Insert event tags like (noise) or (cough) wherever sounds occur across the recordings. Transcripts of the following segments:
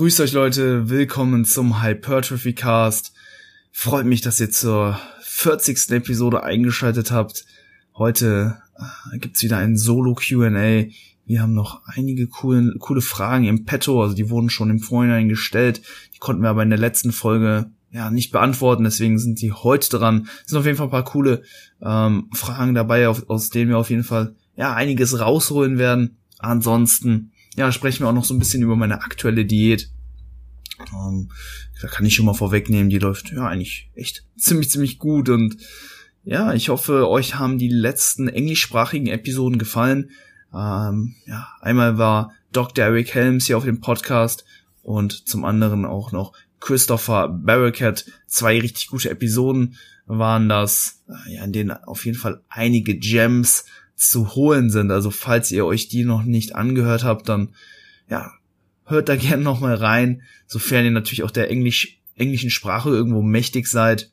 Grüßt euch Leute, willkommen zum Hypertrophy Cast. Freut mich, dass ihr zur 40. Episode eingeschaltet habt. Heute äh, gibt's wieder ein Solo Q&A. Wir haben noch einige coole, coole Fragen im Petto, also die wurden schon im Vorhinein gestellt. Die konnten wir aber in der letzten Folge ja nicht beantworten, deswegen sind die heute dran. Es sind auf jeden Fall ein paar coole ähm, Fragen dabei, auf, aus denen wir auf jeden Fall ja einiges rausholen werden. Ansonsten ja, sprechen wir auch noch so ein bisschen über meine aktuelle Diät. Ähm, da kann ich schon mal vorwegnehmen, die läuft ja eigentlich echt (laughs) ziemlich, ziemlich gut und ja, ich hoffe, euch haben die letzten englischsprachigen Episoden gefallen. Ähm, ja, einmal war Dr. Eric Helms hier auf dem Podcast und zum anderen auch noch Christopher Barricat. Zwei richtig gute Episoden waren das, äh, ja, in denen auf jeden Fall einige Gems zu holen sind. Also falls ihr euch die noch nicht angehört habt, dann ja, hört da (laughs) gerne noch mal rein, sofern ihr natürlich auch der Englisch, englischen Sprache irgendwo mächtig seid.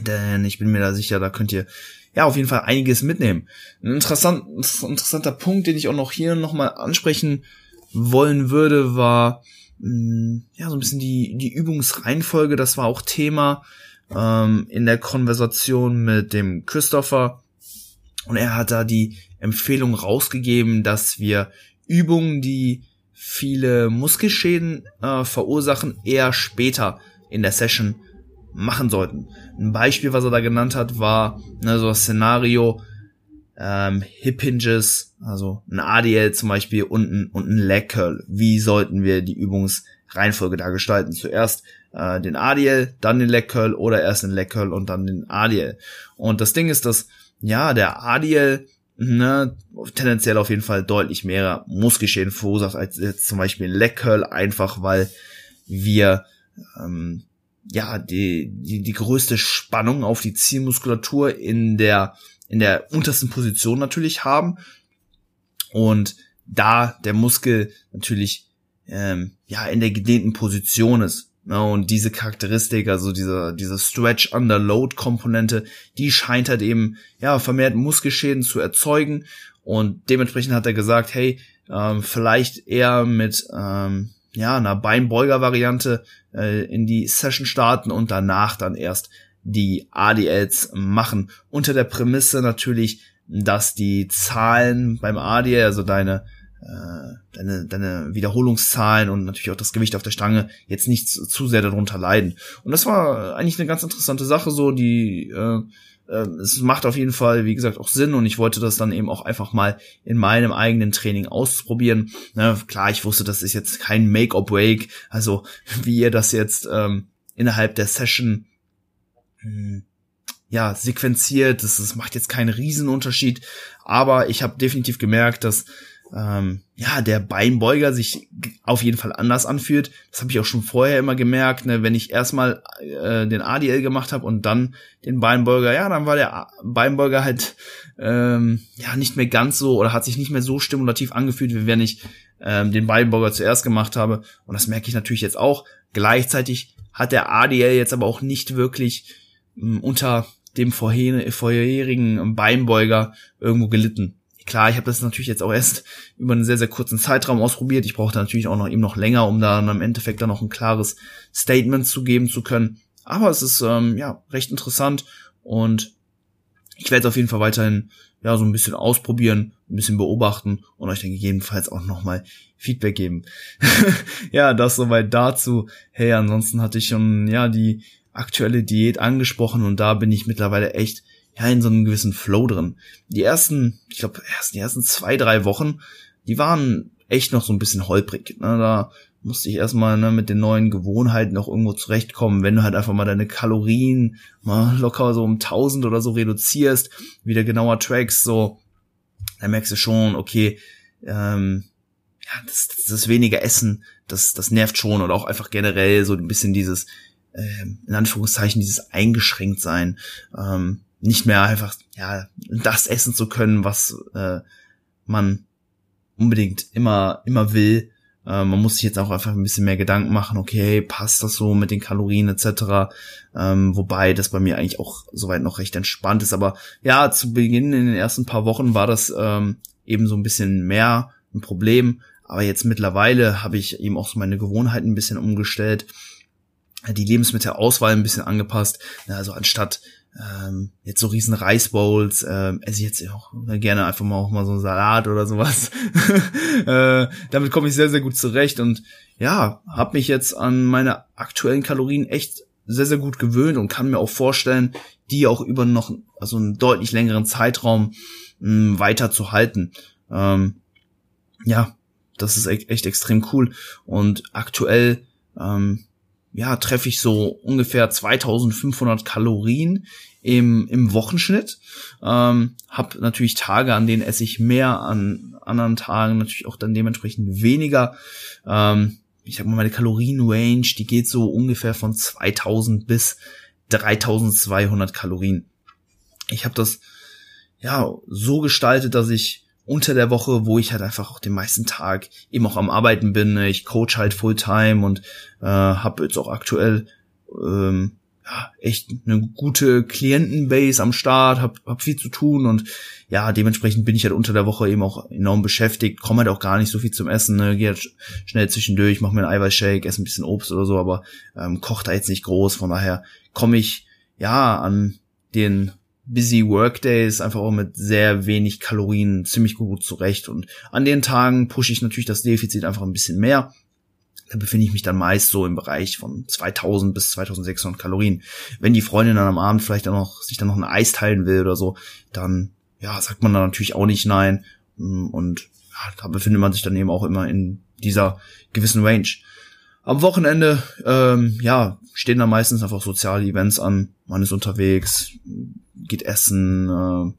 Denn ich bin mir da sicher, da könnt ihr ja auf jeden Fall einiges mitnehmen. Ein interessant, interessanter Punkt, den ich auch noch hier noch mal ansprechen wollen würde, war mh, hm, ja so ein bisschen die die Übungsreihenfolge. Das war auch Thema ähm, in der Konversation mit dem Christopher und er hat da die Empfehlung rausgegeben, dass wir Übungen, die viele Muskelschäden äh, verursachen, eher später in der Session machen sollten. Ein Beispiel, was er da genannt hat, war ne, so ein Szenario ähm, Hip Hinges, also ein ADL zum Beispiel und ein, und ein Leg Curl. Wie sollten wir die Übungsreihenfolge da gestalten? Zuerst äh, den ADL, dann den Leg Curl oder erst den Leg Curl und dann den ADL. Und das Ding ist, dass ja, der Adiel ne, tendenziell auf jeden Fall deutlich mehr Muskelschäden verursacht als jetzt zum Beispiel ein Curl, einfach weil wir ähm, ja die, die, die größte Spannung auf die Zielmuskulatur in der in der untersten Position natürlich haben. Und da der Muskel natürlich ähm, ja in der gedehnten Position ist und diese Charakteristik, also diese, diese Stretch Under Load Komponente, die scheint halt eben, ja, vermehrt Muskelschäden zu erzeugen. Und dementsprechend hat er gesagt, hey, ähm, vielleicht eher mit, ähm, ja, einer Beinbeuger-Variante äh, in die Session starten und danach dann erst die ADLs machen. Unter der Prämisse natürlich, dass die Zahlen beim ADL, also deine deine, deine Wiederholungszahlen und natürlich auch das Gewicht auf der Stange jetzt nicht zu, sehr darunter leiden. Und das war eigentlich eine ganz interessante Sache, so die äh, äh, es macht auf jeden Fall, wie gesagt, auch Sinn und ich wollte das dann eben auch einfach mal in meinem eigenen Training ausprobieren. Ne, klar, ich wusste, das ist jetzt kein Make or Break, also (laughs) wie ihr das jetzt ähm, innerhalb der Session hm, ja sequenziert, das, das macht jetzt keinen Riesenunterschied, aber ich habe definitiv gemerkt, dass ähm, ja, der Beinbeuger sich auf jeden Fall anders anfühlt. Das habe ich auch schon vorher immer gemerkt, ne? wenn ich erstmal äh, den ADL gemacht habe und dann den Beinbeuger, ja, dann war der Beinbeuger halt ähm, ja nicht mehr ganz so oder hat sich nicht mehr so stimulativ angefühlt, wie wenn ich ähm, den Beinbeuger zuerst gemacht habe. Und das merke ich natürlich jetzt auch. Gleichzeitig hat der ADL jetzt aber auch nicht wirklich ähm, unter dem vorherigen Beinbeuger irgendwo gelitten. Klar, ich habe das natürlich jetzt auch erst über einen sehr, sehr kurzen Zeitraum ausprobiert. Ich brauchte natürlich auch noch eben noch länger, um da im Endeffekt dann noch ein klares Statement zu geben zu können. Aber es ist ähm, ja recht interessant und ich werde es auf jeden Fall weiterhin ja so ein bisschen ausprobieren, ein bisschen beobachten und euch dann gegebenenfalls auch nochmal Feedback geben. (laughs) ja, das soweit dazu. Hey, ansonsten hatte ich schon ja die aktuelle Diät angesprochen und da bin ich mittlerweile echt ja in so einem gewissen Flow drin. Die ersten, ich glaube, erst die ersten zwei, drei Wochen, die waren echt noch so ein bisschen holprig. Ne? Da musste ich erstmal ne, mit den neuen Gewohnheiten noch irgendwo zurechtkommen. Wenn du halt einfach mal deine Kalorien mal locker so um 1000 oder so reduzierst, wieder genauer trackst, so, dann merkst du schon, okay, ähm, ja, das, das ist weniger Essen, das, das nervt schon oder auch einfach generell so ein bisschen dieses, ähm, in Anführungszeichen, dieses eingeschränkt sein. Ähm, nicht mehr einfach ja das essen zu können, was äh, man unbedingt immer immer will. Äh, man muss sich jetzt auch einfach ein bisschen mehr Gedanken machen. Okay, passt das so mit den Kalorien etc. Ähm, wobei das bei mir eigentlich auch soweit noch recht entspannt ist. Aber ja, zu Beginn in den ersten paar Wochen war das ähm, eben so ein bisschen mehr ein Problem. Aber jetzt mittlerweile habe ich eben auch so meine Gewohnheiten ein bisschen umgestellt, die Lebensmittelauswahl ein bisschen angepasst. Also anstatt ähm, jetzt so riesen Reisbowls, äh, esse ich jetzt auch gerne einfach mal auch mal so einen Salat oder sowas. (laughs) äh, damit komme ich sehr, sehr gut zurecht und ja, habe mich jetzt an meine aktuellen Kalorien echt sehr, sehr gut gewöhnt und kann mir auch vorstellen, die auch über noch also einen deutlich längeren Zeitraum mh, weiter zu halten. Ähm, ja, das ist echt, echt extrem cool. Und aktuell ähm, ja, treffe ich so ungefähr 2500 Kalorien im, im Wochenschnitt. Ähm, hab natürlich Tage, an denen esse ich mehr, an anderen Tagen natürlich auch dann dementsprechend weniger. Ähm, ich sag mal, meine Kalorienrange, die geht so ungefähr von 2000 bis 3200 Kalorien. Ich habe das ja so gestaltet, dass ich unter der Woche, wo ich halt einfach auch den meisten Tag eben auch am Arbeiten bin. Ne? Ich coach halt Fulltime und äh, habe jetzt auch aktuell ähm, ja, echt eine gute Klientenbase am Start, hab, hab viel zu tun und ja, dementsprechend bin ich halt unter der Woche eben auch enorm beschäftigt, komme halt auch gar nicht so viel zum Essen, ne? gehe halt schnell zwischendurch, mache mir einen Eiweißshake, esse ein bisschen Obst oder so, aber ähm, kocht da jetzt nicht groß, von daher komme ich ja an den busy Workdays einfach auch mit sehr wenig Kalorien ziemlich gut zurecht. Und an den Tagen pushe ich natürlich das Defizit einfach ein bisschen mehr. Da befinde ich mich dann meist so im Bereich von 2000 bis 2600 Kalorien. Wenn die Freundin dann am Abend vielleicht dann noch, sich dann noch ein Eis teilen will oder so, dann, ja, sagt man dann natürlich auch nicht nein. Und ja, da befindet man sich dann eben auch immer in dieser gewissen Range. Am Wochenende, ähm, ja, stehen dann meistens einfach soziale Events an. Man ist unterwegs, geht essen, äh,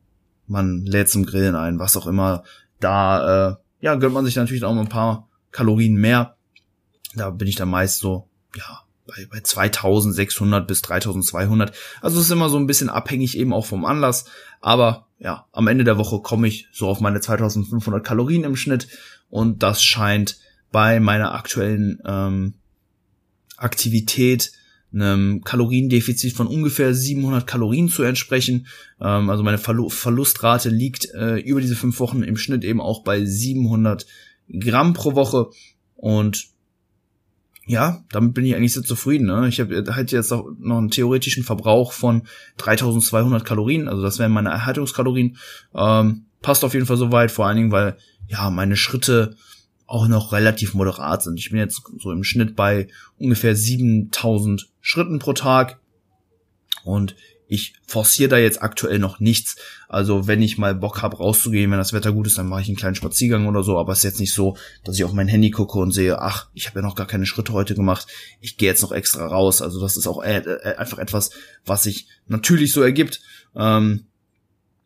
man lädt zum Grillen ein, was auch immer. Da, äh, ja, gönnt man sich natürlich auch mal ein paar Kalorien mehr. Da bin ich dann meist so, ja, bei, bei 2600 bis 3200. Also es ist immer so ein bisschen abhängig eben auch vom Anlass. Aber ja, am Ende der Woche komme ich so auf meine 2500 Kalorien im Schnitt. Und das scheint bei meiner aktuellen ähm, Aktivität einem Kaloriendefizit von ungefähr 700 Kalorien zu entsprechen. Ähm, also meine Verlu Verlustrate liegt äh, über diese fünf Wochen im Schnitt eben auch bei 700 Gramm pro Woche und ja, damit bin ich eigentlich sehr zufrieden. Ne? Ich habe halt jetzt auch noch einen theoretischen Verbrauch von 3200 Kalorien, also das wären meine Erhaltungskalorien. Ähm, passt auf jeden Fall soweit, vor allen Dingen, weil ja meine Schritte auch noch relativ moderat sind. Ich bin jetzt so im Schnitt bei ungefähr 7000 Schritten pro Tag und ich forciere da jetzt aktuell noch nichts. Also wenn ich mal Bock habe rauszugehen, wenn das Wetter gut ist, dann mache ich einen kleinen Spaziergang oder so. Aber es ist jetzt nicht so, dass ich auf mein Handy gucke und sehe, ach, ich habe ja noch gar keine Schritte heute gemacht. Ich gehe jetzt noch extra raus. Also das ist auch äh, äh, einfach etwas, was sich natürlich so ergibt. Ähm,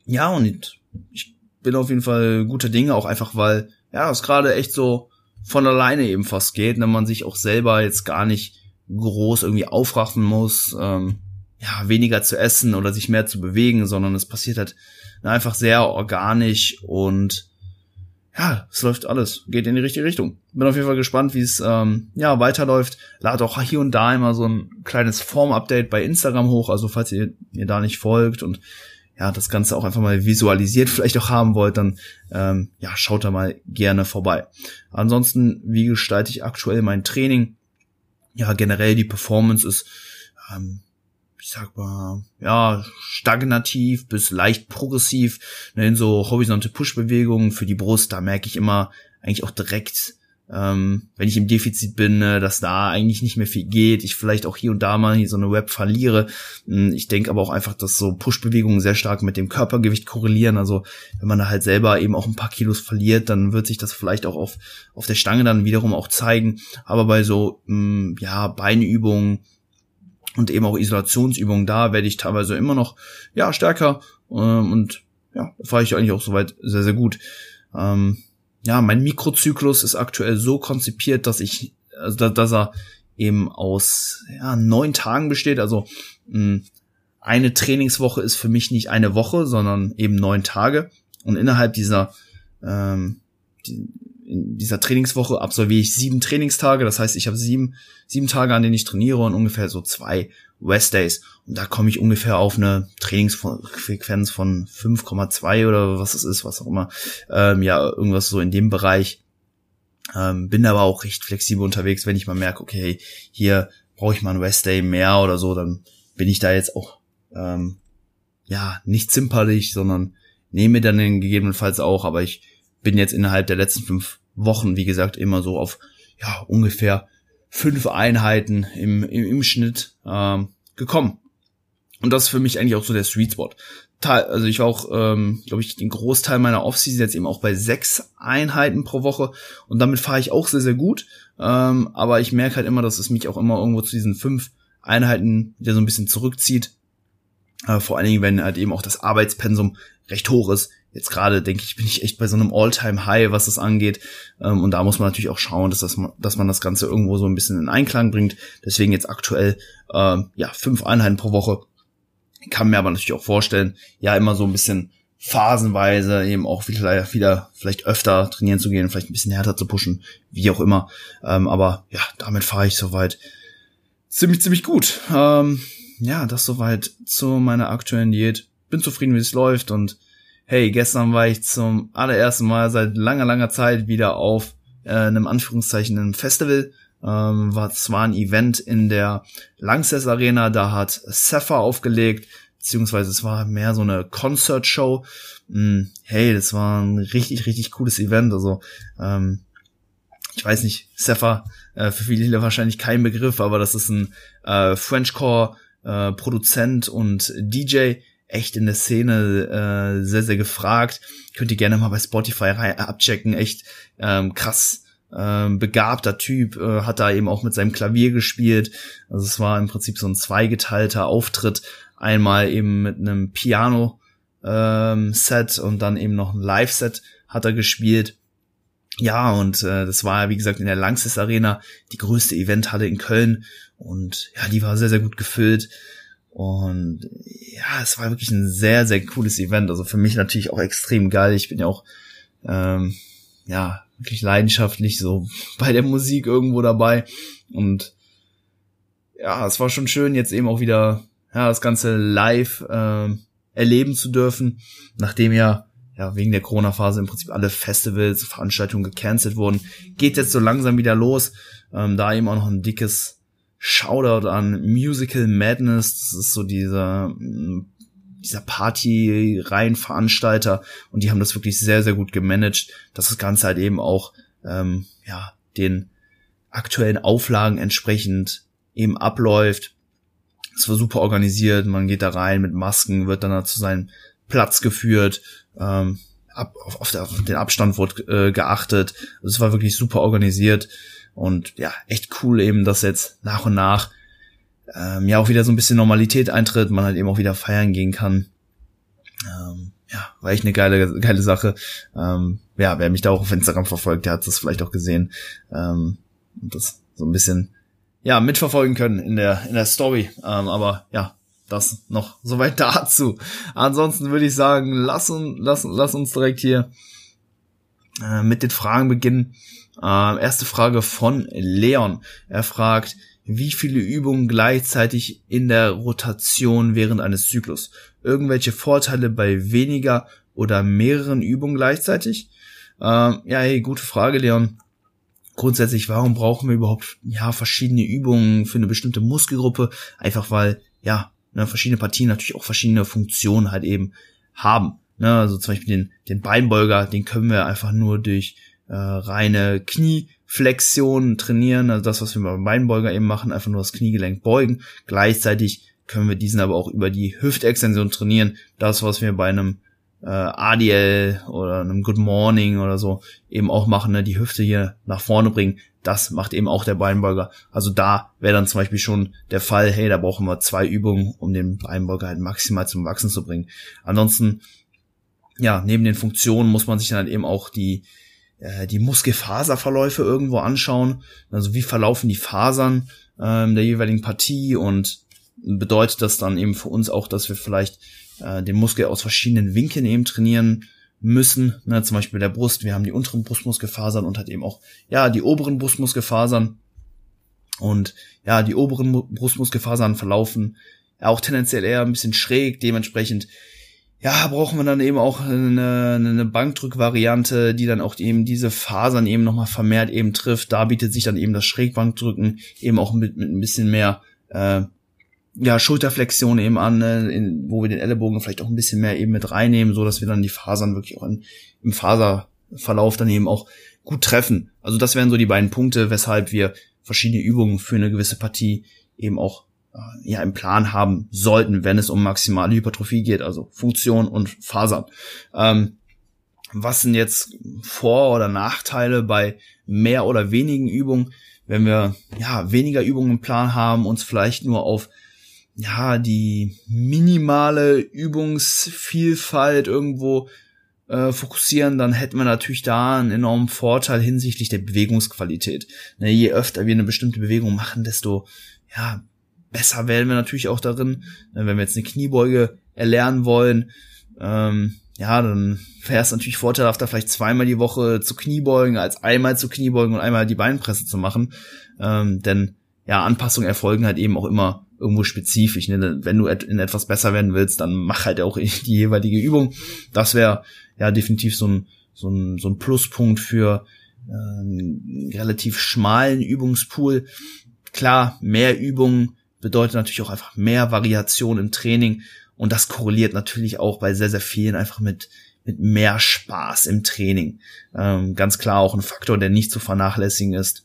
ja, und ich bin auf jeden Fall guter Dinge, auch einfach, weil ja, es gerade echt so von alleine eben fast geht, wenn man sich auch selber jetzt gar nicht groß irgendwie aufraffen muss, ähm, ja, weniger zu essen oder sich mehr zu bewegen, sondern es passiert halt einfach sehr organisch und ja, es läuft alles, geht in die richtige Richtung. Bin auf jeden Fall gespannt, wie es ähm, ja weiterläuft. Lade auch hier und da immer so ein kleines Form-Update bei Instagram hoch, also falls ihr mir da nicht folgt und ja, das Ganze auch einfach mal visualisiert vielleicht auch haben wollt, dann ähm, ja, schaut da mal gerne vorbei. Ansonsten, wie gestalte ich aktuell mein Training? Ja, generell die Performance ist, ähm, ich sag mal, ja, stagnativ bis leicht progressiv. Ne, in so horizonte Push-Bewegungen für die Brust, da merke ich immer eigentlich auch direkt, ähm, wenn ich im Defizit bin, äh, dass da eigentlich nicht mehr viel geht. Ich vielleicht auch hier und da mal hier so eine Web verliere. Hm, ich denke aber auch einfach, dass so Push-Bewegungen sehr stark mit dem Körpergewicht korrelieren. Also wenn man da halt selber eben auch ein paar Kilos verliert, dann wird sich das vielleicht auch auf, auf der Stange dann wiederum auch zeigen. Aber bei so, mh, hm, ja, Beinübungen, und eben auch Isolationsübungen da werde ich teilweise immer noch ja stärker ähm, und ja, fahre ich eigentlich auch soweit sehr sehr gut. Ähm, ja, mein Mikrozyklus ist aktuell so konzipiert, dass ich, also dass er eben aus ja, neun Tagen besteht. Also mh, hm, eine Trainingswoche ist für mich nicht eine Woche, sondern eben neun Tage. Und innerhalb dieser ähm, die, in dieser Trainingswoche absolviere ich sieben Trainingstage. Das heißt, ich habe sieben, sieben Tage, an denen ich trainiere und ungefähr so zwei Rest Days. Und da komme ich ungefähr auf eine Trainingsfrequenz von 5,2 oder was es ist, was auch immer. Ähm, ja, irgendwas so in dem Bereich. Ähm, bin aber auch recht flexibel unterwegs, wenn ich mal merke, okay, hier brauche ich mal einen Rest Day mehr oder so, dann bin ich da jetzt auch ähm, ja nicht zimperlich, sondern nehme dann den gegebenenfalls auch, aber ich bin jetzt innerhalb der letzten fünf Wochen, wie gesagt, immer so auf ja ungefähr fünf Einheiten im, im, im Schnitt ähm, gekommen. Und das ist für mich eigentlich auch so der Sweet Spot. Also ich war auch, ähm, glaube ich, den Großteil meiner Offseason jetzt eben auch bei sechs Einheiten pro Woche und damit fahre ich auch sehr, sehr gut. Ähm, aber ich merke halt immer, dass es mich auch immer irgendwo zu diesen fünf Einheiten wieder so ein bisschen zurückzieht. Äh, vor allen Dingen, wenn halt eben auch das Arbeitspensum recht hoch ist. Jetzt gerade, denke ich, bin ich echt bei so einem All-Time-High, was das angeht. Ähm, und da muss man natürlich auch schauen, dass, das, dass man das Ganze irgendwo so ein bisschen in Einklang bringt. Deswegen jetzt aktuell ähm, ja fünf Einheiten pro Woche. Ich kann mir aber natürlich auch vorstellen, ja, immer so ein bisschen phasenweise eben auch wieder, wieder vielleicht öfter trainieren zu gehen, vielleicht ein bisschen härter zu pushen, wie auch immer. Ähm, aber ja, damit fahre ich soweit ziemlich, ziemlich gut. Ähm, ja, das soweit zu meiner aktuellen Diät. Bin zufrieden, wie es läuft und hey, gestern war ich zum allerersten Mal seit langer, langer Zeit wieder auf äh, einem Anführungszeichen einem Festival. Ähm, war zwar ein Event in der Langsess Arena, da hat Sapphire aufgelegt, beziehungsweise es war mehr so eine Concert-Show. Hm, hey, das war ein richtig, richtig cooles Event. Also, ähm, ich weiß nicht, Sapphire, äh, für viele wahrscheinlich kein Begriff, aber das ist ein äh, Frenchcore äh, und DJ, echt in der Szene äh, sehr, sehr gefragt. Könnt ihr gerne mal bei Spotify abchecken. Echt ähm, krass ähm, begabter Typ, äh, hat da eben auch mit seinem Klavier gespielt. Also es war im Prinzip so ein zweigeteilter Auftritt. Einmal eben mit einem Piano ähm, und dann eben noch ein Live-Set hat er gespielt. Ja, und äh, das war, wie gesagt, in der Langsys Arena, die größte Eventhalle in Köln. Und ja, die war sehr, sehr gut gefüllt. Und ja, es war wirklich ein sehr, sehr cooles Event. Also für mich natürlich auch extrem geil. Ich bin ja auch, ähm, ja, wirklich leidenschaftlich so (laughs) bei der Musik irgendwo dabei. Und ja, es war schon schön, jetzt eben auch wieder, ja, das Ganze live äh, erleben zu dürfen, nachdem ja ja, wegen der Corona-Phase im Prinzip alle Festivals, Veranstaltungen gecancelt wurden, geht jetzt so langsam wieder los. Ähm, da eben auch noch ein dickes Shoutout an Musical Madness. Das ist so dieser, mm, dieser Party-Reihenveranstalter und die haben das wirklich sehr, sehr gut gemanagt, dass das Ganze halt eben auch, ähm, ja, den aktuellen Auflagen entsprechend eben abläuft. Es war super organisiert, man geht da rein mit Masken, wird dann zu seinem Platz geführt, ähm, ab, auf, auf den Abstand wurde äh, geachtet. Also es war wirklich super organisiert. Und ja, echt cool eben, dass jetzt nach und nach ähm, ja auch wieder so ein bisschen Normalität eintritt, man halt eben auch wieder feiern gehen kann. Ähm, ja, war echt eine geile, geile Sache. Ähm, ja, wer mich da auch auf Instagram verfolgt, der hat das vielleicht auch gesehen. Ähm, und das so ein bisschen ja mitverfolgen können in der in der Story. Ähm, aber ja, das noch soweit (laughs) dazu. Ansonsten würde ich sagen, lass uns lass, lass uns direkt hier äh, mit den Fragen beginnen. Äh, erste Frage von Leon. Er fragt, wie viele Übungen gleichzeitig in der Rotation während eines Zyklus? Irgendwelche Vorteile bei weniger oder mehreren Übungen gleichzeitig? Äh, ja, hey, gute Frage, Leon. Grundsätzlich, warum brauchen wir überhaupt ja verschiedene Übungen für eine bestimmte Muskelgruppe? Einfach weil ja ne, verschiedene Partien natürlich auch verschiedene Funktionen halt eben haben. Ne, also zum Beispiel den, den Beinbeuger, den können wir einfach nur durch äh, reine Knieflexion trainieren, also das, was wir beim Beinbeuger eben machen, einfach nur das Kniegelenk beugen. Gleichzeitig können wir diesen aber auch über die Hüftextension trainieren. Das, was wir bei einem äh, ADL oder einem Good Morning oder so eben auch machen, ne, die Hüfte hier nach vorne bringen, das macht eben auch der Beinbeuger. Also da wäre dann zum Beispiel schon der Fall, hey, da brauchen wir zwei Übungen, um den Beinbeuger halt maximal zum Wachsen zu bringen. Ansonsten, ja, neben den Funktionen muss man sich dann halt eben auch die äh, die Muskelfaserverläufe irgendwo anschauen. Also wie verlaufen die Fasern ähm, der jeweiligen Partie und bedeutet das dann eben für uns auch, dass wir vielleicht äh, den Muskel aus verschiedenen Winkeln eben trainieren müssen. Ne, zum Beispiel der Brust, wir haben die unteren Brustmuskelfasern und halt eben auch ja die oberen Brustmuskelfasern. Und ja, die oberen Brustmuskelfasern verlaufen ja auch tendenziell eher ein bisschen schräg, dementsprechend ja, brauchen wir dann eben auch eine, eine Bankdrückvariante, die dann auch eben diese Fasern eben nochmal vermehrt eben trifft. Da bietet sich dann eben das Schrägbankdrücken eben auch mit, mit ein bisschen mehr äh, ja, Schulterflexion eben an, ne, in, wo wir den Ellenbogen vielleicht auch ein bisschen mehr eben mit reinnehmen, so dass wir dann die Fasern wirklich auch in, im Faserverlauf dann eben auch gut treffen. Also das wären so die beiden Punkte, weshalb wir verschiedene Übungen für eine gewisse Partie eben auch ja im Plan haben sollten, wenn es um maximale Hypertrophie geht, also Funktion und Fasern. Ähm, was sind jetzt Vor- oder Nachteile bei mehr oder wenigen Übungen, wenn wir ja weniger Übungen im Plan haben, uns vielleicht nur auf ja die minimale Übungsvielfalt irgendwo äh, fokussieren, dann hätten wir natürlich da einen enormen Vorteil hinsichtlich der Bewegungsqualität. Ne, je öfter wir eine bestimmte Bewegung machen, desto ja besser werden wir natürlich auch darin. Wenn wir jetzt eine Kniebeuge erlernen wollen, ähm, ja, dann wäre es natürlich vorteilhafter, vielleicht zweimal die Woche zu Kniebeugen, als einmal zu Kniebeugen und einmal die Beinpresse zu machen. Ähm, denn ja, Anpassungen erfolgen halt eben auch immer irgendwo spezifisch. Ne? Wenn du in etwas besser werden willst, dann mach halt auch (laughs) die jeweilige Übung. Das wäre ja definitiv so ein, so ein, so ein Pluspunkt für äh, einen relativ schmalen Übungspool. Klar, mehr Übungen bedeutet natürlich auch einfach mehr Variation im Training und das korreliert natürlich auch bei sehr, sehr vielen einfach mit, mit mehr Spaß im Training. Ähm, ganz klar auch ein Faktor, der nicht zu vernachlässigen ist.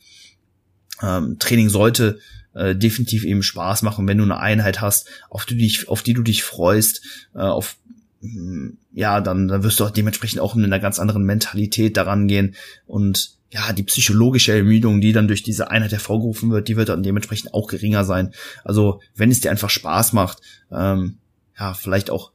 Ähm, Training sollte äh, definitiv eben Spaß machen, wenn du eine Einheit hast, auf die, dich, auf die du dich freust, äh, auf ja, dann, dann wirst du auch dementsprechend auch mit einer ganz anderen Mentalität daran gehen und ja, die psychologische Ermüdung, die dann durch diese Einheit hervorgerufen wird, die wird dann dementsprechend auch geringer sein. Also wenn es dir einfach Spaß macht, ähm, ja, vielleicht auch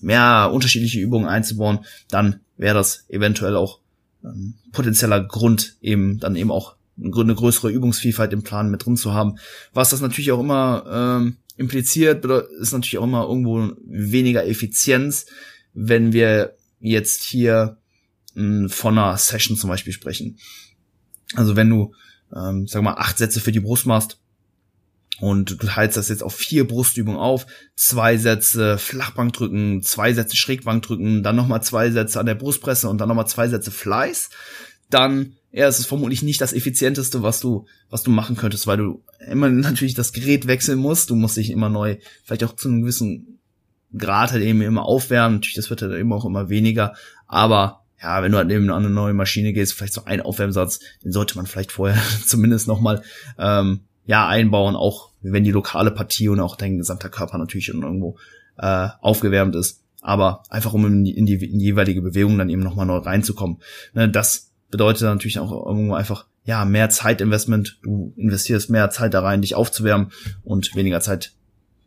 mehr unterschiedliche Übungen einzubauen, dann wäre das eventuell auch ähm, potenzieller Grund, eben dann eben auch eine größere Übungsvielfalt im Plan mit drin zu haben. Was das natürlich auch immer ähm, impliziert, ist natürlich auch immer irgendwo weniger Effizienz, wenn wir jetzt hier von einer Session zum Beispiel sprechen. Also wenn du, ähm, sag mal, acht Sätze für die Brust machst und du teilst das jetzt auf vier Brustübungen auf, zwei Sätze Flachbank drücken, zwei Sätze Schrägbank drücken, dann nochmal zwei Sätze an der Brustpresse und dann nochmal zwei Sätze Fleiß, dann ja, es ist vermutlich nicht das effizienteste, was du, was du machen könntest, weil du immer natürlich das Gerät wechseln musst. Du musst dich immer neu, vielleicht auch zu einem gewissen Grad halt eben immer aufwärmen. Natürlich, das wird halt eben auch immer weniger. Aber ja, wenn du halt eben an eine neue Maschine gehst, vielleicht so ein Aufwärmsatz, den sollte man vielleicht vorher (laughs) zumindest nochmal ähm, ja, einbauen, auch wenn die lokale Partie und auch dein gesamter Körper natürlich irgendwo äh, aufgewärmt ist. Aber einfach um in die, in die, jeweilige Bewegung dann eben nochmal neu reinzukommen. Ne, das bedeutet natürlich auch irgendwo einfach, ja, mehr Zeitinvestment. Du investierst mehr Zeit da rein, dich aufzuwärmen und weniger Zeit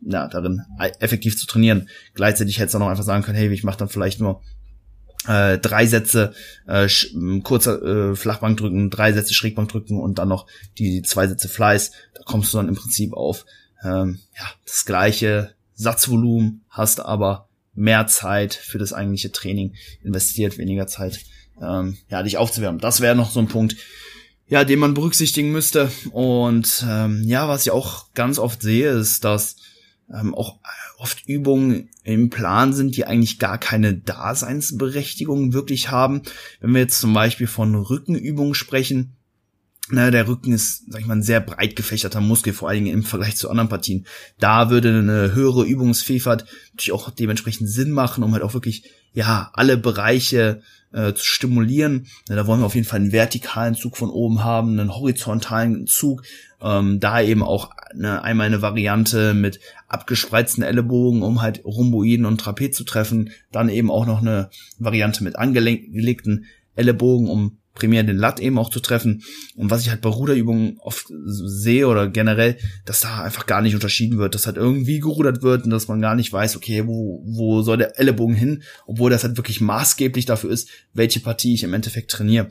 ja, darin effektiv zu trainieren. Gleichzeitig hättest du auch noch einfach sagen können, hey, ich mache dann vielleicht nur äh, drei Sätze äh, kurzer äh, Flachbank drücken, drei Sätze Schrägbank drücken und dann noch die zwei Sätze Fleiß. Da kommst du dann im Prinzip auf ähm, ja, das gleiche Satzvolumen, hast aber mehr Zeit für das eigentliche Training investiert, weniger Zeit, ähm, ja, dich aufzuwärmen. Das wäre noch so ein Punkt, ja, den man berücksichtigen müsste. Und ähm, ja, was ich auch ganz oft sehe, ist, dass ähm, auch oft Übungen im Plan sind, die eigentlich gar keine Daseinsberechtigung wirklich haben. Wenn wir jetzt zum Beispiel von Rückenübungen sprechen, na, der Rücken ist, sag ich mal, ein sehr breit gefächerter Muskel, vor allen Dingen im Vergleich zu anderen Partien. Da würde eine höhere Übungsvielfalt natürlich auch dementsprechend Sinn machen, um halt auch wirklich, ja, alle Bereiche äh, zu stimulieren. Da wollen wir auf jeden Fall einen vertikalen Zug von oben haben, einen horizontalen Zug, ähm, da eben auch eine, einmal eine Variante mit abgespreizten Ellenbogen, um halt Rhomboiden und Trapez zu treffen. Dann eben auch noch eine Variante mit angelegten Ellenbogen, um primär den Lat eben auch zu treffen. Und was ich halt bei Ruderübungen oft sehe oder generell, dass da einfach gar nicht unterschieden wird, dass halt irgendwie gerudert wird und dass man gar nicht weiß, okay, wo, wo soll der Ellenbogen hin, obwohl das halt wirklich maßgeblich dafür ist, welche Partie ich im Endeffekt trainiere.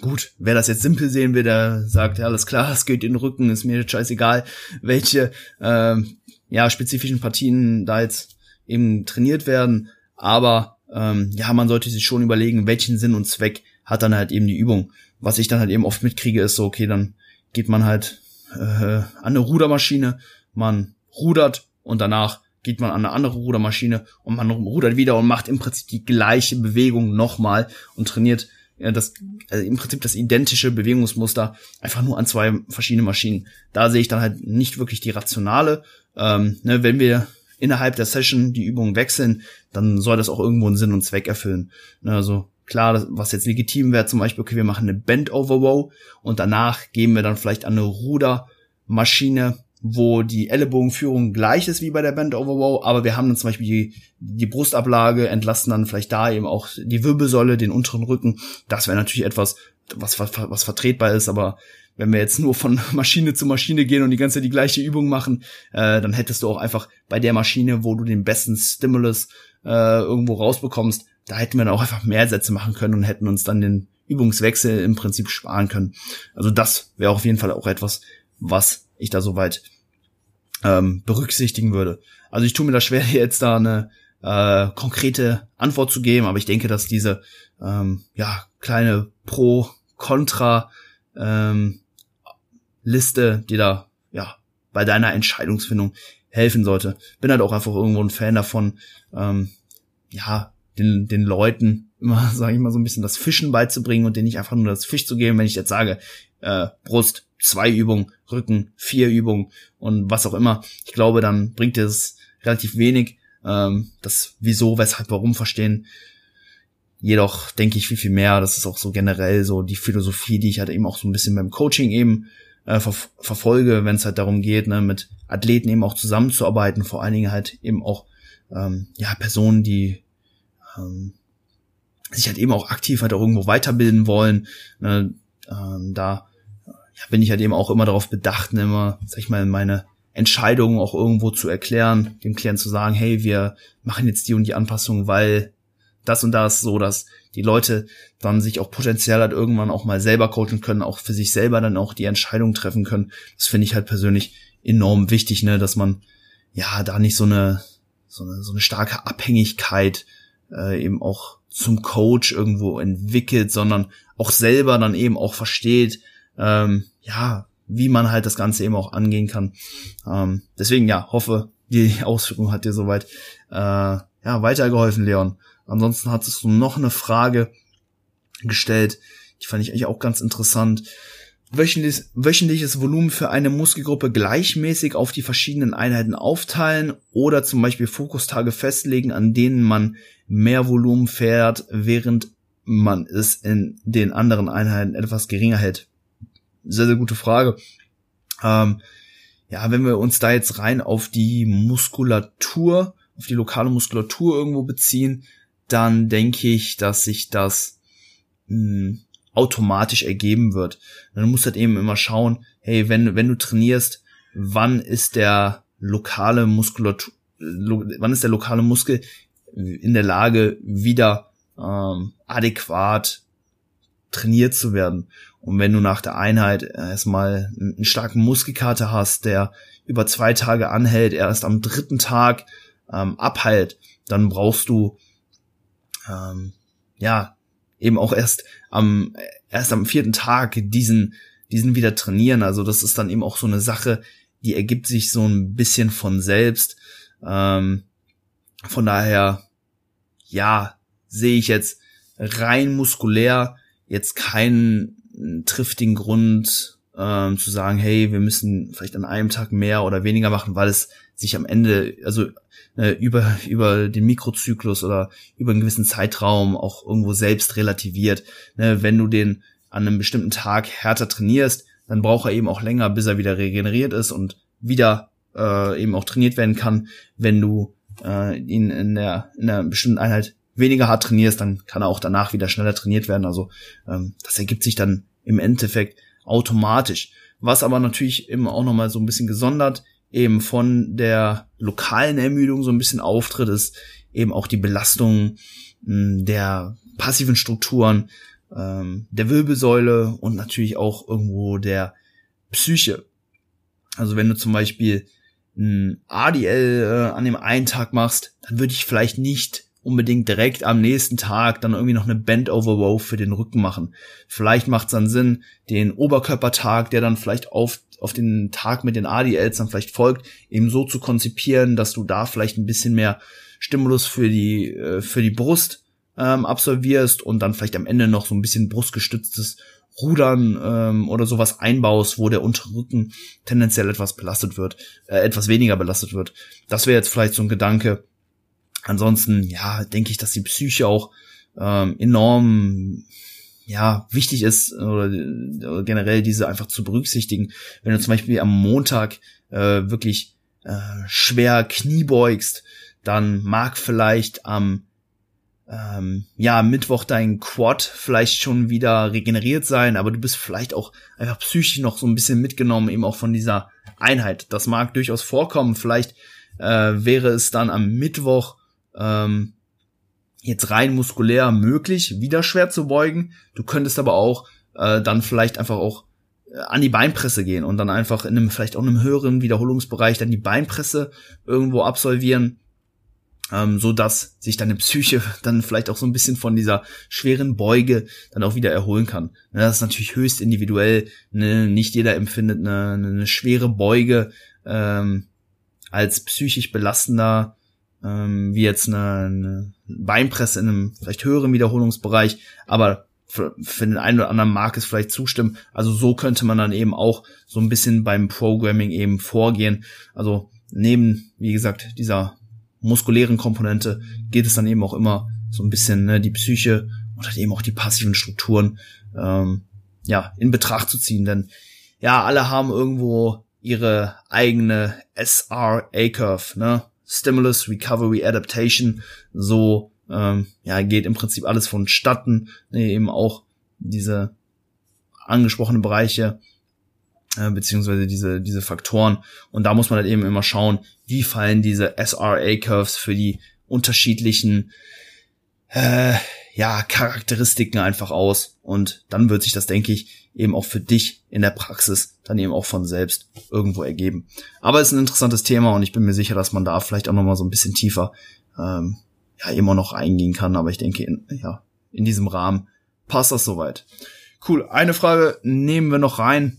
Gut, wer das jetzt simpel sehen will, der sagt, ja, alles klar, (laughs) es geht in den Rücken, ist mir scheißegal, welche ähm, ja, spezifischen Partien da jetzt eben trainiert werden. Aber ähm, ja, man sollte sich schon überlegen, welchen Sinn und Zweck hat dann halt eben die Übung. Was ich dann halt eben oft mitkriege, ist so, okay, dann geht man halt äh, an eine Rudermaschine, man rudert und danach geht man an eine andere Rudermaschine und man rudert wieder und macht im Prinzip die gleiche Bewegung nochmal und trainiert ja, das also im Prinzip das identische Bewegungsmuster einfach nur an zwei verschiedenen Maschinen. Da sehe ich dann halt nicht wirklich die rationale. Ähm, ne, wenn wir innerhalb der Session die Übungen wechseln, dann soll das auch irgendwo einen Sinn und Zweck erfüllen. Ne, also klar, was jetzt legitim wäre, zum Beispiel, okay, wir machen eine Bend over Row und danach gehen wir dann vielleicht an eine Rudermaschine wo die Ellenbogenführung gleich ist wie bei der Band Over Row, aber wir haben dann zum Beispiel die, die Brustablage, entlasten dann vielleicht da eben auch die Wirbelsäule, den unteren Rücken. Das wäre natürlich etwas, was, was, was vertretbar ist, aber wenn wir jetzt nur von (laughs) Maschine zu Maschine gehen und die ganze Zeit die gleiche Übung machen, äh, dann hättest du auch einfach bei der Maschine, wo du den besten Stimulus äh, irgendwo rausbekommst, da hätten wir dann auch einfach mehr Sätze machen können und hätten uns dann den Übungswechsel im Prinzip sparen können. Also das wäre auf jeden Fall auch etwas, was ich da soweit ähm, berücksichtigen würde. Also ich tue mir da schwer, (laughs) jetzt da eine äh, konkrete Antwort zu geben, aber ich denke, dass diese ähm, ja kleine Pro-Contra ähm, Liste, die da ja bei deiner Entscheidungsfindung helfen sollte. Bin halt auch einfach irgendwo ein Fan davon, ähm, ja den den Leuten immer, (laughs) sage ich mal, so ein bisschen das Fischen beizubringen und denen nicht einfach nur das Fisch zu geben, wenn ich jetzt sage, äh, Brust, zwei Übungen, Rücken, vier Übungen und was auch immer. Ich glaube, dann bringt es relativ wenig. Ähm, das Wieso, Weshalb, Warum verstehen. Jedoch denke ich viel, viel mehr. Das ist auch so generell so die Philosophie, die ich halt eben auch so ein bisschen beim Coaching eben äh, ver verfolge, wenn es halt darum geht, ne, mit Athleten eben auch zusammenzuarbeiten, vor allen Dingen halt eben auch ähm, ja Personen, die ähm, sich halt eben auch aktiv halt auch irgendwo weiterbilden wollen. Ne, ähm, da ja, bin ich halt eben auch immer darauf bedacht, ne, immer, sag ich mal, meine Entscheidungen auch irgendwo zu erklären, dem Klienten zu sagen, hey, wir machen jetzt die und die Anpassung, weil das und das, so dass die Leute dann sich auch potenziell halt irgendwann auch mal selber coachen können, auch für sich selber dann auch die Entscheidung treffen können. Das finde ich halt persönlich enorm wichtig, ne, dass man ja da nicht so eine so eine, so eine starke Abhängigkeit äh, eben auch zum Coach irgendwo entwickelt, sondern auch selber dann eben auch versteht, ähm, ja, wie man halt das Ganze eben auch angehen kann. Ähm, deswegen ja, hoffe, die (laughs) Ausführung hat dir soweit äh, ja weitergeholfen, Leon. Ansonsten hattest du noch eine Frage gestellt, die fand ich eigentlich auch ganz interessant. Wöchentlich, wöchentliches Volumen für eine Muskelgruppe gleichmäßig auf die verschiedenen Einheiten aufteilen oder zum Beispiel Fokustage festlegen, an denen man mehr Volumen fährt, während man es in den anderen Einheiten etwas geringer hält sehr, sehr gute Frage. Ähm, ja, wenn wir uns da jetzt rein auf die Muskulatur, auf die lokale Muskulatur irgendwo beziehen, dann denke ich, dass sich das mh, hm, automatisch ergeben wird. Dann musst du halt eben immer schauen, hey, wenn, wenn du trainierst, wann ist der lokale Muskulatur, lo, wann ist der lokale Muskel in der Lage, wieder ähm, adäquat trainiert zu werden. Und wenn du nach der Einheit erstmal einen starken Muskelkater hast, der über zwei Tage anhält, erst am dritten Tag ähm, abheilt, dann brauchst du ähm, ja eben auch erst am erst am vierten Tag diesen diesen wieder trainieren. Also das ist dann eben auch so eine Sache, die ergibt sich so ein bisschen von selbst. Ähm, von daher ja sehe ich jetzt rein muskulär jetzt keinen triftigen Grund ähm, zu sagen, hey, wir müssen vielleicht an einem Tag mehr oder weniger machen, weil es sich am Ende, also äh, über, über den Mikrozyklus oder über einen gewissen Zeitraum auch irgendwo selbst relativiert. Ne, wenn du den an einem bestimmten Tag härter trainierst, dann braucht er eben auch länger, bis er wieder regeneriert ist und wieder äh, eben auch trainiert werden kann. Wenn du äh, ihn in der in einer bestimmten Einheit weniger hart trainierst, dann kann er auch danach wieder schneller trainiert werden. Also ähm, das ergibt sich dann im Endeffekt automatisch. Was aber natürlich immer auch nochmal so ein bisschen gesondert eben von der lokalen Ermüdung so ein bisschen auftritt, ist eben auch die Belastung hm, der passiven Strukturen, ähm, der Wirbelsäule und natürlich auch irgendwo der Psyche. Also wenn du zum Beispiel ein ADL äh, an dem einen Tag machst, dann würde ich vielleicht nicht unbedingt direkt am nächsten Tag dann irgendwie noch eine Bend over Row für den Rücken machen. Vielleicht macht es dann Sinn, den Oberkörpertag, der dann vielleicht auf, auf den Tag mit den ADLs dann vielleicht folgt, eben so zu konzipieren, dass du da vielleicht ein bisschen mehr Stimulus für die, äh, für die Brust ähm, absolvierst und dann vielleicht am Ende noch so ein bisschen brustgestütztes Rudern ähm, oder sowas einbaust, wo der Unterrücken tendenziell etwas belastet wird, äh, etwas weniger belastet wird. Das wäre jetzt vielleicht so ein Gedanke. Ansonsten, ja, denke ich, dass die Psyche auch ähm, enorm ja, wichtig ist oder, oder generell diese einfach zu berücksichtigen. Wenn du zum Beispiel am Montag äh, wirklich äh, schwer Knie beugst, dann mag vielleicht am ähm, ja, Mittwoch dein Quad vielleicht schon wieder regeneriert sein, aber du bist vielleicht auch einfach psychisch noch so ein bisschen mitgenommen, eben auch von dieser Einheit. Das mag durchaus vorkommen. Vielleicht äh, wäre es dann am Mittwoch ähm, jetzt rein muskulär möglich, wieder schwer zu beugen. Du könntest aber auch äh, dann vielleicht einfach auch äh, an die Beinpresse gehen und dann einfach in einem vielleicht auch in einem höheren Wiederholungsbereich dann die Beinpresse irgendwo absolvieren ähm, so dass sich deine Psyche (laughs) dann vielleicht auch so ein bisschen von dieser schweren Beuge dann auch wieder erholen kann. Das ist natürlich höchst individuell. Ne? Nicht jeder empfindet eine, eine schwere Beuge ähm, als psychisch belastender ähm, wie jetzt eine, eine Beinpresse in einem vielleicht höheren Wiederholungsbereich, aber für, für den einen oder anderen mag es vielleicht zustimmen. Also so könnte man dann eben auch so ein bisschen beim Programming eben vorgehen. Also neben, wie gesagt, dieser muskulären Komponente geht es dann eben auch immer so ein bisschen ne, die Psyche und halt eben auch die passiven Strukturen ähm, ja in Betracht zu ziehen, denn ja alle haben irgendwo ihre eigene SRA-Curve, ne? Stimulus, Recovery, Adaptation, so ähm, ja geht im Prinzip alles vonstatten, eben auch diese angesprochenen Bereiche äh, beziehungsweise diese, diese Faktoren. Und da muss man halt eben immer schauen, wie fallen diese SRA-Curves für die unterschiedlichen äh, ja, Charakteristiken einfach aus. Und dann wird sich das, denke ich, eben auch für dich in der Praxis dann eben auch von selbst irgendwo ergeben. Aber es ist ein interessantes Thema und ich bin mir sicher, dass man da vielleicht auch nochmal so ein bisschen tiefer ähm, ja immer noch eingehen kann. Aber ich denke, in, ja, in diesem Rahmen passt das soweit. Cool. Eine Frage nehmen wir noch rein.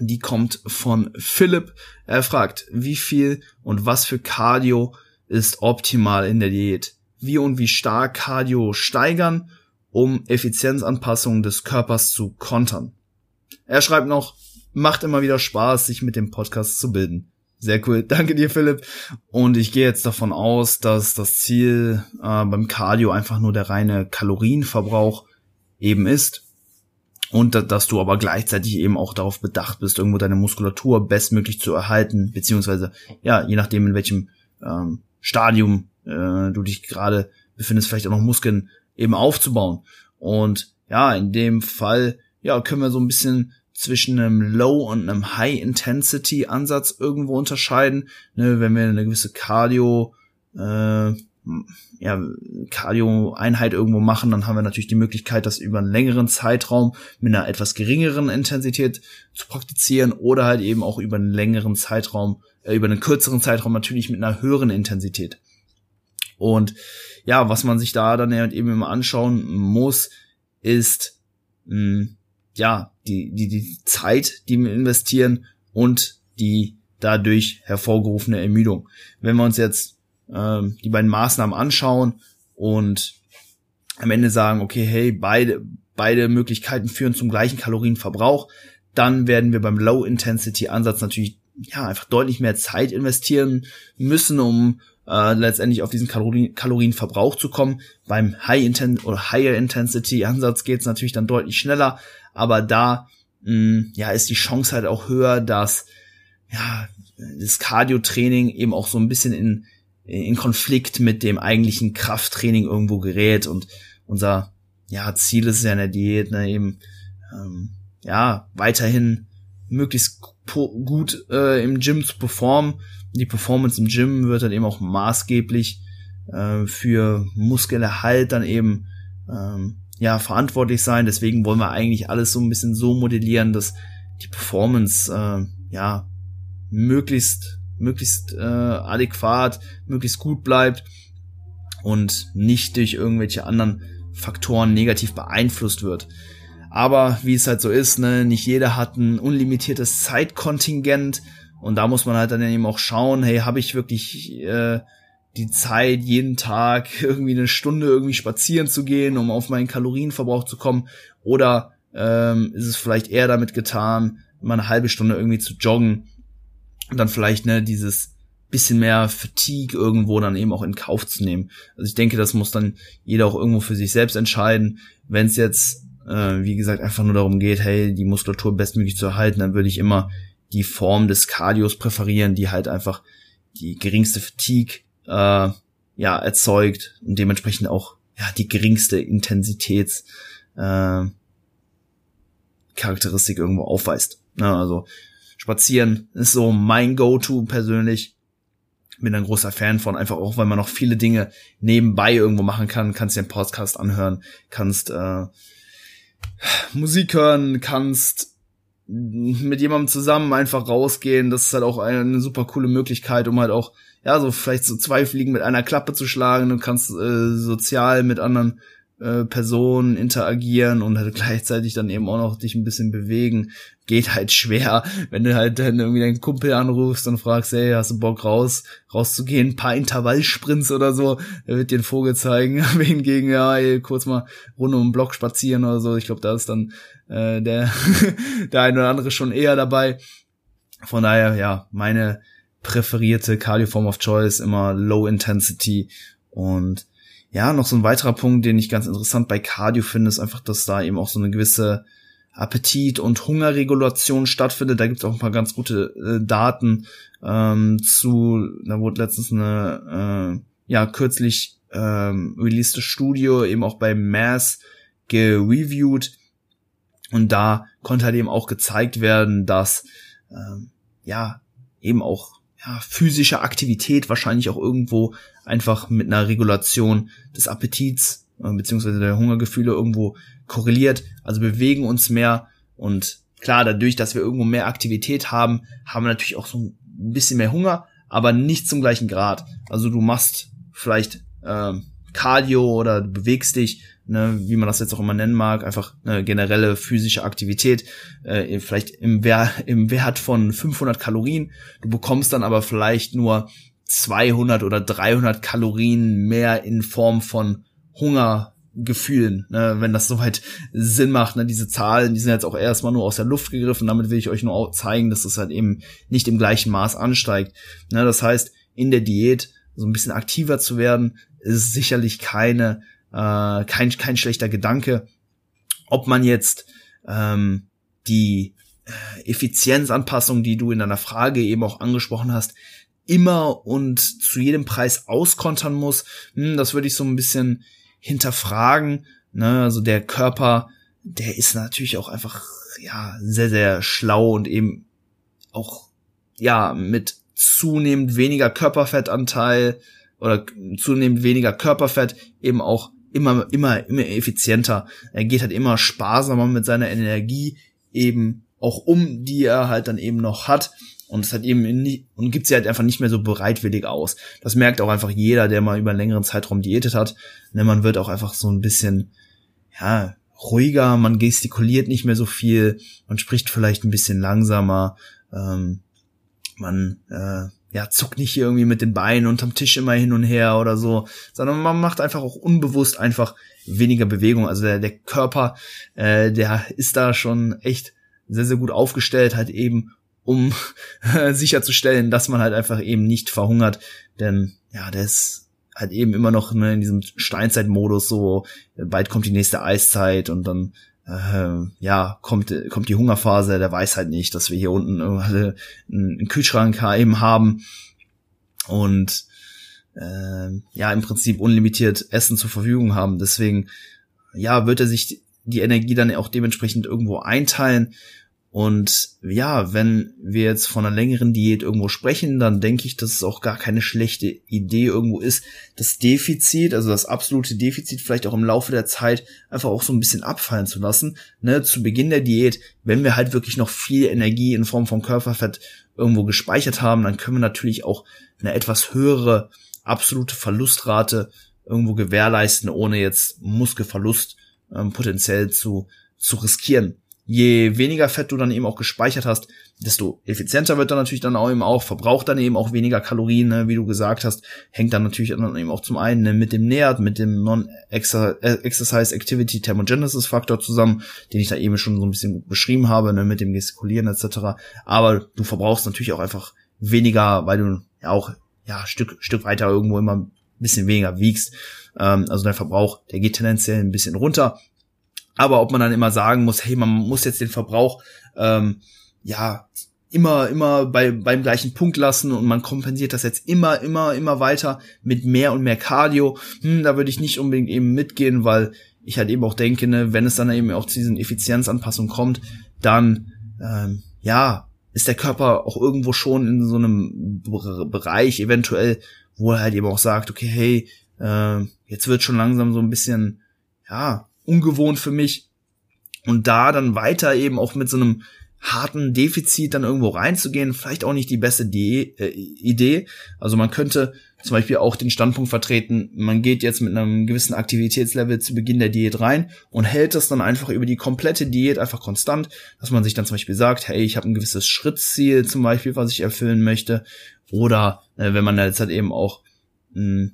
Die kommt von Philipp. Er fragt, wie viel und was für Cardio ist optimal in der Diät? Wie und wie stark Cardio steigern, um Effizienzanpassungen des Körpers zu kontern? Er schreibt noch, macht immer wieder Spaß, sich mit dem Podcast zu bilden. Sehr cool. (laughs) Danke dir, Philipp. Und ich gehe jetzt davon aus, dass das Ziel äh, beim Cardio einfach nur der reine Kalorienverbrauch eben ist und dass du aber gleichzeitig eben auch darauf bedacht bist, irgendwo deine Muskulatur bestmöglich zu erhalten, beziehungsweise ja, je nachdem in welchem ähm, Stadium äh, du dich gerade befindest, vielleicht auch noch Muskeln eben aufzubauen. Und ja, in dem Fall ja können wir so ein bisschen zwischen einem Low und einem High Intensity Ansatz irgendwo unterscheiden. Ne, wenn wir eine gewisse Cardio äh, ja, Cardio-Einheit irgendwo machen, dann haben wir natürlich die Möglichkeit, das über einen längeren Zeitraum mit einer etwas geringeren Intensität zu praktizieren oder halt eben auch über einen längeren Zeitraum, äh, über einen kürzeren Zeitraum natürlich mit einer höheren Intensität. Und ja, was man sich da dann halt eben immer anschauen muss, ist mh, hm, ja die, die, die Zeit, die wir investieren und die dadurch hervorgerufene Ermüdung. Wenn wir uns jetzt ähm, die beiden Maßnahmen anschauen und am Ende sagen, okay, hey, beide, beide Möglichkeiten führen zum gleichen Kalorienverbrauch, dann werden wir beim Low-Intensity-Ansatz natürlich ja einfach deutlich mehr Zeit investieren müssen, um äh, letztendlich auf diesen Kalorien, Kalorienverbrauch zu kommen. Beim High Inten oder Higher Intensity Ansatz geht es natürlich dann deutlich schneller, aber da mh, ja ist die Chance halt auch höher, dass ja das Cardio-Training eben auch so ein bisschen in in Konflikt mit dem eigentlichen Krafttraining irgendwo gerät und unser ja Ziel ist ja in der Diät ne, eben ähm, ja weiterhin möglichst gut äh, im Gym zu performen. Die Performance im Gym wird dann eben auch maßgeblich äh, für Muskelerhalt dann eben ähm, ja verantwortlich sein. Deswegen wollen wir eigentlich alles so ein bisschen so modellieren, dass die Performance äh, ja möglichst möglichst äh, adäquat, möglichst gut bleibt. und nicht durch irgendwelche anderen Faktoren negativ beeinflusst wird. Aber wie es halt so ist, ne, nicht jeder hat ein unlimitiertes Zeitkontingent und da muss man halt dann eben auch schauen, hey, habe ich wirklich äh, die Zeit, jeden Tag (laughs) irgendwie eine Stunde irgendwie spazieren zu gehen, um auf meinen Kalorienverbrauch zu kommen? Oder ähm, ist es vielleicht eher damit getan, mal eine halbe Stunde irgendwie zu joggen und dann vielleicht ne dieses bisschen mehr Fatigue irgendwo dann eben auch in Kauf zu nehmen. Also ich denke, das muss dann jeder auch irgendwo für sich selbst entscheiden. Wenn es jetzt, äh, wie gesagt, einfach nur darum geht, hey, die Muskulatur bestmöglich zu erhalten, dann würde ich immer die Form des Cardios präferieren, die halt einfach die geringste Fatigue äh, ja erzeugt und dementsprechend auch ja die geringste Intensitäts äh, Charakteristik irgendwo aufweist. Ja, also spazieren ist so mein Go-To persönlich. Bin ein großer Fan von, einfach auch, weil man noch viele Dinge nebenbei irgendwo machen kann. Kannst dir einen Podcast anhören, kannst äh, Musik hören, kannst mit jemandem zusammen einfach rausgehen. Das ist halt auch eine super coole Möglichkeit, um halt auch, ja, so vielleicht so zwei Fliegen mit einer Klappe zu schlagen. Du kannst äh, sozial mit anderen äh, Personen interagieren und halt (laughs) gleichzeitig dann eben auch noch dich ein bisschen bewegen. Geht halt schwer, wenn du halt dann irgendwie deinen Kumpel anrufst und fragst, hey, hast du Bock raus, rauszugehen, ein paar Intervallsprints oder so, der wird dir einen Vogel zeigen, (laughs) hingegen, ja, ey, kurz mal rund um den Block spazieren oder so. Ich glaube, da ist dann äh, der, (laughs) der eine oder andere schon eher dabei. Von daher, ja, meine präferierte Cardio Form of Choice immer Low Intensity und ja, noch so ein weiterer Punkt, den ich ganz interessant bei Cardio finde, ist einfach, dass da eben auch so eine gewisse Appetit- und Hungerregulation stattfindet. Da gibt es auch ein paar ganz gute äh, Daten ähm, zu, da wurde letztens eine, äh, ja, kürzlich ähm, released Studie eben auch bei Mass gereviewt und da konnte halt eben auch gezeigt werden, dass ähm, ja eben auch ja, physische Aktivität wahrscheinlich auch irgendwo einfach mit einer Regulation des Appetits äh, beziehungsweise der Hungergefühle irgendwo korreliert. Also bewegen uns mehr und klar, dadurch, dass wir irgendwo mehr Aktivität haben, haben wir natürlich auch so ein bisschen mehr Hunger, aber nicht zum gleichen Grad. Also du machst vielleicht äh, Cardio oder du bewegst dich, ne, wie man das jetzt auch immer nennen mag, einfach eine generelle physische Aktivität, äh, vielleicht im, Wer im Wert von 500 Kalorien. Du bekommst dann aber vielleicht nur 200 oder 300 Kalorien mehr in Form von Hungergefühlen, ne, wenn das soweit Sinn macht. Ne, diese Zahlen, die sind jetzt auch erstmal nur aus der Luft gegriffen. Damit will ich euch nur zeigen, dass es halt eben nicht im gleichen Maß ansteigt. Ne, das heißt, in der Diät so ein bisschen aktiver zu werden, ist sicherlich keine äh, kein kein schlechter Gedanke. Ob man jetzt ähm, die äh, Effizienzanpassung, die du in deiner Frage eben auch angesprochen hast, immer und zu jedem Preis auskontern muss, hm, das würde ich so ein bisschen hinterfragen. Ne? Also der Körper, der ist natürlich auch einfach ja sehr sehr schlau und eben auch ja mit zunehmend weniger Körperfettanteil oder zunehmend weniger Körperfett eben auch immer immer immer effizienter. Er geht halt immer sparsamer mit seiner Energie eben auch um, die er halt dann eben noch hat und es hat eben nicht, und gibt sie halt einfach nicht mehr so bereitwillig aus. Das merkt auch einfach jeder, der mal über einen längeren Zeitraum diätet hat. Ne, man wird auch einfach so ein bisschen, ja, ruhiger, man gestikuliert nicht mehr so viel, man spricht vielleicht ein bisschen langsamer, ähm, man äh, ja, zuckt nicht irgendwie mit den Beinen unterm Tisch immer hin und her oder so, sondern man macht einfach auch unbewusst einfach weniger Bewegung. Also der, der Körper, äh, der ist da schon echt sehr, sehr gut aufgestellt, halt eben um (laughs) sicherzustellen, dass man halt einfach eben nicht verhungert. Denn ja, der ist halt eben immer noch ne, in diesem Steinzeitmodus so, bald kommt die nächste Eiszeit und dann äh, ja, kommt, kommt die Hungerphase, der weiß halt nicht, dass wir hier unten einen, einen Kühlschrank eben haben und äh, ja, im Prinzip unlimitiert Essen zur Verfügung haben. Deswegen, ja, wird er sich die Energie dann auch dementsprechend irgendwo einteilen und ja, wenn wir jetzt von einer längeren Diät irgendwo sprechen, dann denke ich, dass es auch gar keine schlechte Idee irgendwo ist, das Defizit, also das absolute Defizit vielleicht auch im Laufe der Zeit einfach auch so ein bisschen abfallen zu lassen. Ne, zu Beginn der Diät, wenn wir halt wirklich noch viel Energie in Form von Körperfett irgendwo gespeichert haben, dann können wir natürlich auch eine etwas höhere absolute Verlustrate irgendwo gewährleisten, ohne jetzt Muskelverlust ähm, potenziell zu, zu riskieren je weniger Fett du dann eben auch gespeichert hast, desto effizienter wird dann natürlich dann auch eben auch, verbraucht dann eben auch weniger Kalorien, ne, wie du gesagt hast, hängt dann natürlich dann eben auch zum einen ne, mit dem NEAT, mit dem Non-Exercise Activity Thermogenesis Faktor zusammen, den ich da eben schon so ein bisschen beschrieben habe, ne, mit dem Gestikulieren etc. Aber du verbrauchst natürlich auch einfach weniger, weil du ja auch ja Stück Stück weiter irgendwo immer ein bisschen weniger wiegst. Ähm, also dein Verbrauch, der geht tendenziell ein bisschen runter. Aber ob man dann immer sagen muss, hey, man muss jetzt den Verbrauch ähm, ja immer immer bei beim gleichen Punkt lassen und man kompensiert das jetzt immer immer immer weiter mit mehr und mehr Cardio, hm, da würde ich nicht unbedingt eben mitgehen, weil ich halt eben auch denke, ne, wenn es dann eben auch zu diesen Effizienzanpassungen kommt, dann ähm, ja ist der Körper auch irgendwo schon in so einem Bereich eventuell, wo er halt eben auch sagt, okay, hey, äh, jetzt wird schon langsam so ein bisschen ja ungewohnt für mich. Und da dann weiter eben auch mit so einem harten Defizit dann irgendwo reinzugehen, vielleicht auch nicht die beste Die äh, Idee. Also man könnte zum Beispiel auch den Standpunkt vertreten, man geht jetzt mit einem gewissen Aktivitätslevel zu Beginn der Diät rein und hält das dann einfach über die komplette Diät einfach konstant, dass man sich dann zum Beispiel sagt, hey, ich habe ein gewisses Schrittziel zum Beispiel, was ich erfüllen möchte. Oder äh, wenn man jetzt halt eben auch mh, hm,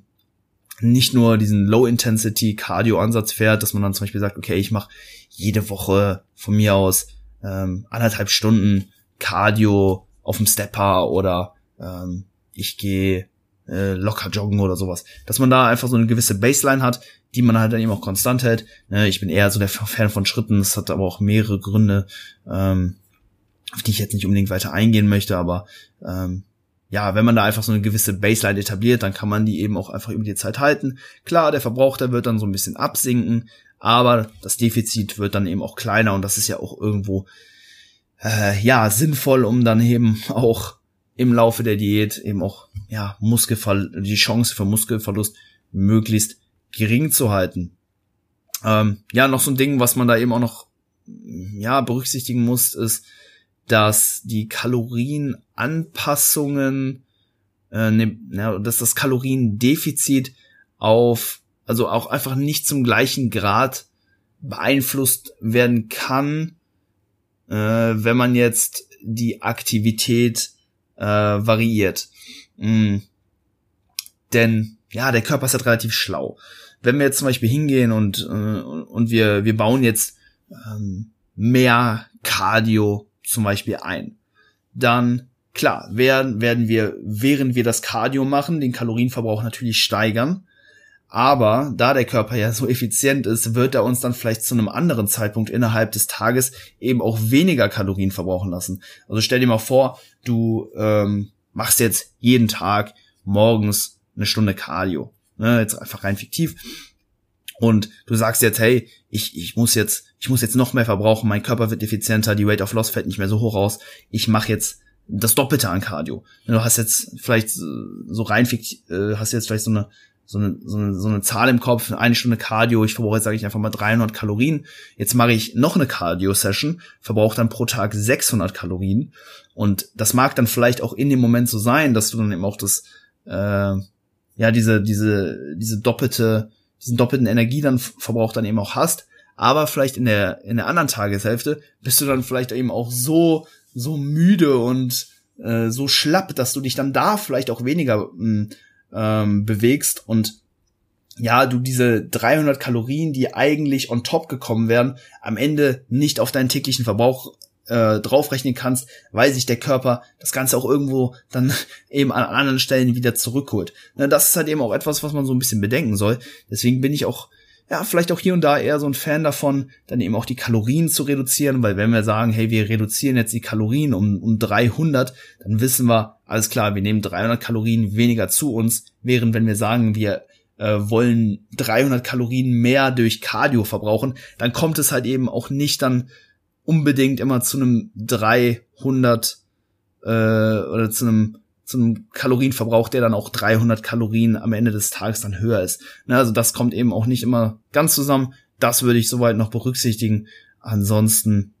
nicht nur diesen Low-Intensity-Cardio-Ansatz fährt, dass man dann zum Beispiel sagt, okay, ich mache jede Woche von mir aus ähm, anderthalb Stunden Cardio auf dem Stepper oder ähm, ich gehe äh, locker joggen oder sowas. Dass man da einfach so eine gewisse Baseline hat, die man halt dann eben auch konstant hält. Ne, ich bin eher so der Fan von Schritten, das hat aber auch mehrere Gründe, ähm, auf die ich jetzt nicht unbedingt weiter eingehen möchte, aber ähm, ja, wenn man da einfach so eine gewisse Baseline etabliert, dann kann man die eben auch einfach über die Zeit halten. Klar, der Verbrauch, der wird dann so ein bisschen absinken, aber das Defizit wird dann eben auch kleiner und das ist ja auch irgendwo äh, ja sinnvoll, um dann eben auch im Laufe der Diät eben auch ja Muskelverl die Chance für Muskelverlust möglichst gering zu halten. Ähm, ja, noch so ein Ding, was man da eben auch noch ja berücksichtigen muss, ist dass die Kalorienanpassungen, äh, ne, ja, dass das Kaloriendefizit auf, also auch einfach nicht zum gleichen Grad beeinflusst werden kann, äh, wenn man jetzt die Aktivität äh, variiert. Mm. Denn ja, der Körper ist halt relativ schlau. Wenn wir jetzt zum Beispiel hingehen und, äh, und wir, wir bauen jetzt ähm, mehr Cardio zum Beispiel ein. Dann, klar, werden, werden wir, während wir das Cardio machen, den Kalorienverbrauch natürlich steigern. Aber da der Körper ja so effizient ist, wird er uns dann vielleicht zu einem anderen Zeitpunkt innerhalb des Tages eben auch weniger Kalorien verbrauchen lassen. Also stell dir mal vor, du ähm, machst jetzt jeden Tag morgens eine Stunde Cardio. Ne, jetzt einfach rein fiktiv und du sagst jetzt, hey, ich, ich muss jetzt, ich muss jetzt noch mehr verbrauchen, mein Körper wird effizienter, die Rate of Loss fällt nicht mehr so hoch aus, ich mache jetzt das Doppelte an Cardio. Du hast jetzt vielleicht so rein, äh, hast jetzt vielleicht so eine, so eine, so eine, so eine Zahl im Kopf, eine Stunde Cardio, ich verbrauche jetzt, sage ich einfach mal 300 Kalorien. Jetzt mache ich noch eine Cardio-Session, verbrauche dann pro Tag 600 Kalorien. Und das mag dann vielleicht auch in dem Moment so sein, dass du dann eben auch das, äh, ja, diese, diese, diese doppelte diesen doppelten Energie dann Verbrauch dann eben auch hast, aber vielleicht in der in der anderen Tageshälfte bist du dann vielleicht eben auch so so müde und äh, so schlapp, dass du dich dann da vielleicht auch weniger hm, ähm, bewegst. Und ja, du diese 300 Kalorien, die eigentlich on top gekommen wären, am Ende nicht auf deinen täglichen Verbrauch äh, draufrechnen kannst, weil sich der Körper das Ganze auch irgendwo dann (laughs) eben an anderen Stellen wieder zurückholt. Ne, das ist halt eben auch etwas, was man so ein bisschen bedenken soll. Deswegen bin ich auch ja, vielleicht auch hier und da eher so ein Fan davon, dann eben auch die Kalorien zu reduzieren, weil wenn wir sagen, hey, wir reduzieren jetzt die Kalorien um, um 300, dann wissen wir, alles klar, wir nehmen 300 Kalorien weniger zu uns, während wenn wir sagen, wir äh, wollen 300 Kalorien mehr durch Cardio verbrauchen, dann kommt es halt eben auch nicht dann unbedingt immer zu einem 300 äh, oder zu einem zu einem Kalorienverbrauch, der dann auch 300 Kalorien am Ende des Tages dann höher ist. Ne, also das kommt eben auch nicht immer ganz zusammen. Das würde ich soweit noch berücksichtigen. Ansonsten,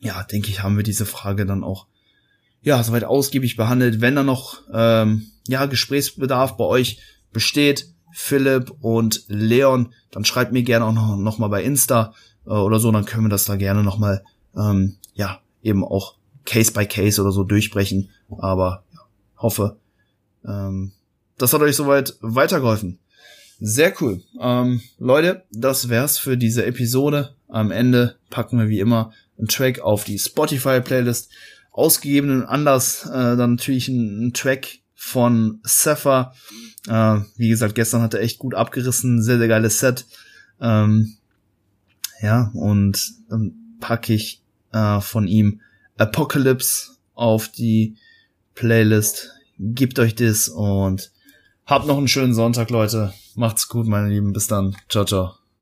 ja, denke ich, haben wir diese Frage dann auch ja soweit ausgiebig behandelt. Wenn da noch ähm, ja Gesprächsbedarf bei euch besteht, Philipp und Leon, dann schreibt mir gerne auch noch, noch mal bei Insta äh, oder so, dann können wir das da gerne noch mal, ähm, ja, eben auch Case by Case oder so durchbrechen. Aber ja, hoffe, ähm, das hat euch soweit weitergeholfen. Sehr cool. Ähm, Leute, das wär's für diese Episode. Am Ende packen wir wie immer einen Track auf die Spotify-Playlist. Ausgegebenen Anlass äh, dann natürlich ein, ein Track von Sepha. Äh, wie gesagt, gestern hat er echt gut abgerissen, sehr, sehr geiles Set. Ähm, ja, und dann packe ich äh, von ihm Apocalypse auf die Playlist. Gebt euch das und habt noch einen schönen Sonntag, Leute. Macht's gut, meine Lieben. Bis dann. Ciao, ciao.